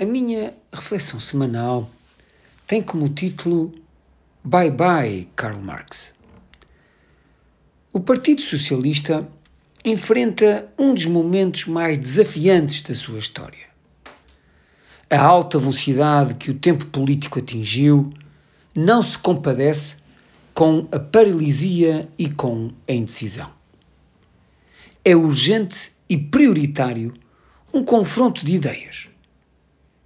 A minha reflexão semanal tem como título Bye Bye Karl Marx. O Partido Socialista enfrenta um dos momentos mais desafiantes da sua história. A alta velocidade que o tempo político atingiu não se compadece com a paralisia e com a indecisão. É urgente e prioritário um confronto de ideias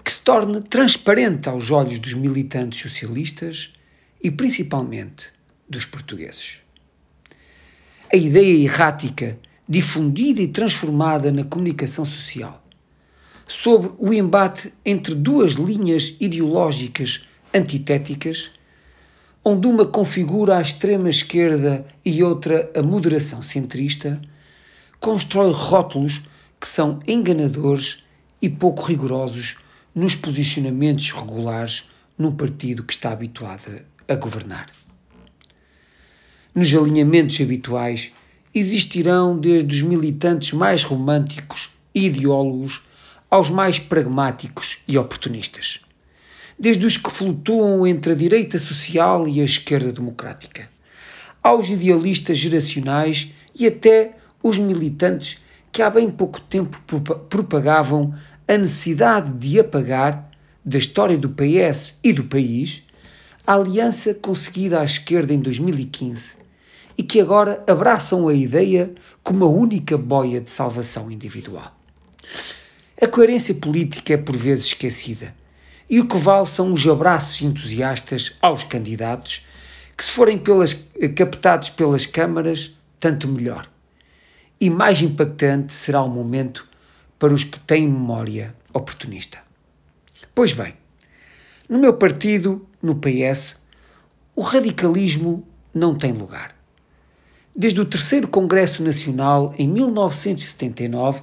que se torne transparente aos olhos dos militantes socialistas e principalmente dos portugueses. A ideia errática, difundida e transformada na comunicação social, sobre o embate entre duas linhas ideológicas antitéticas, onde uma configura a extrema esquerda e outra a moderação centrista, constrói rótulos que são enganadores e pouco rigorosos nos posicionamentos regulares num partido que está habituado a governar. Nos alinhamentos habituais existirão desde os militantes mais românticos e ideólogos aos mais pragmáticos e oportunistas, desde os que flutuam entre a direita social e a esquerda democrática, aos idealistas geracionais e até os militantes que há bem pouco tempo propagavam a necessidade de apagar da história do PS e do país a aliança conseguida à esquerda em 2015 e que agora abraçam a ideia como a única boia de salvação individual. A coerência política é por vezes esquecida e o que vale são os abraços entusiastas aos candidatos que, se forem pelas, captados pelas câmaras, tanto melhor. E mais impactante será o momento para os que têm memória oportunista. Pois bem, no meu partido, no PS, o radicalismo não tem lugar. Desde o terceiro Congresso Nacional, em 1979,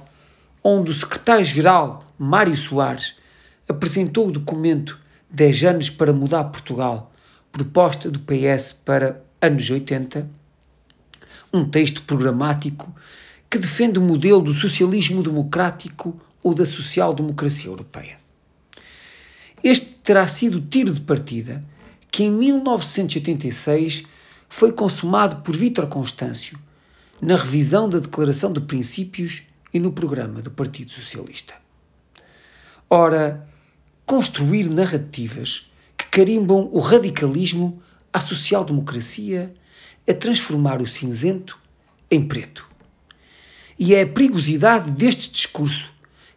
onde o secretário-geral Mário Soares apresentou o documento 10 anos para mudar Portugal, proposta do PS para anos 80, um texto programático que defende o modelo do socialismo democrático ou da social-democracia europeia. Este terá sido o tiro de partida que em 1986 foi consumado por Vítor Constâncio na revisão da Declaração de Princípios e no programa do Partido Socialista. Ora, construir narrativas que carimbam o radicalismo à social-democracia é transformar o cinzento em preto e é a perigosidade deste discurso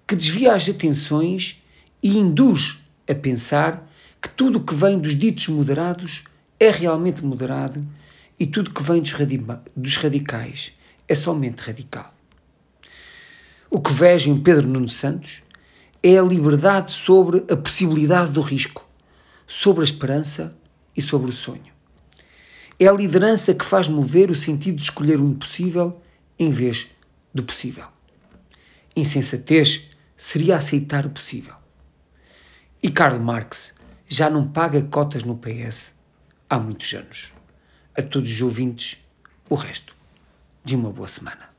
que desvia as atenções e induz a pensar que tudo o que vem dos ditos moderados é realmente moderado e tudo que vem dos, dos radicais é somente radical. O que vejo em Pedro Nuno Santos é a liberdade sobre a possibilidade do risco, sobre a esperança e sobre o sonho. É a liderança que faz mover o sentido de escolher o impossível em vez do possível. Insensatez seria aceitar o possível. E Karl Marx já não paga cotas no PS há muitos anos. A todos os ouvintes, o resto de uma boa semana.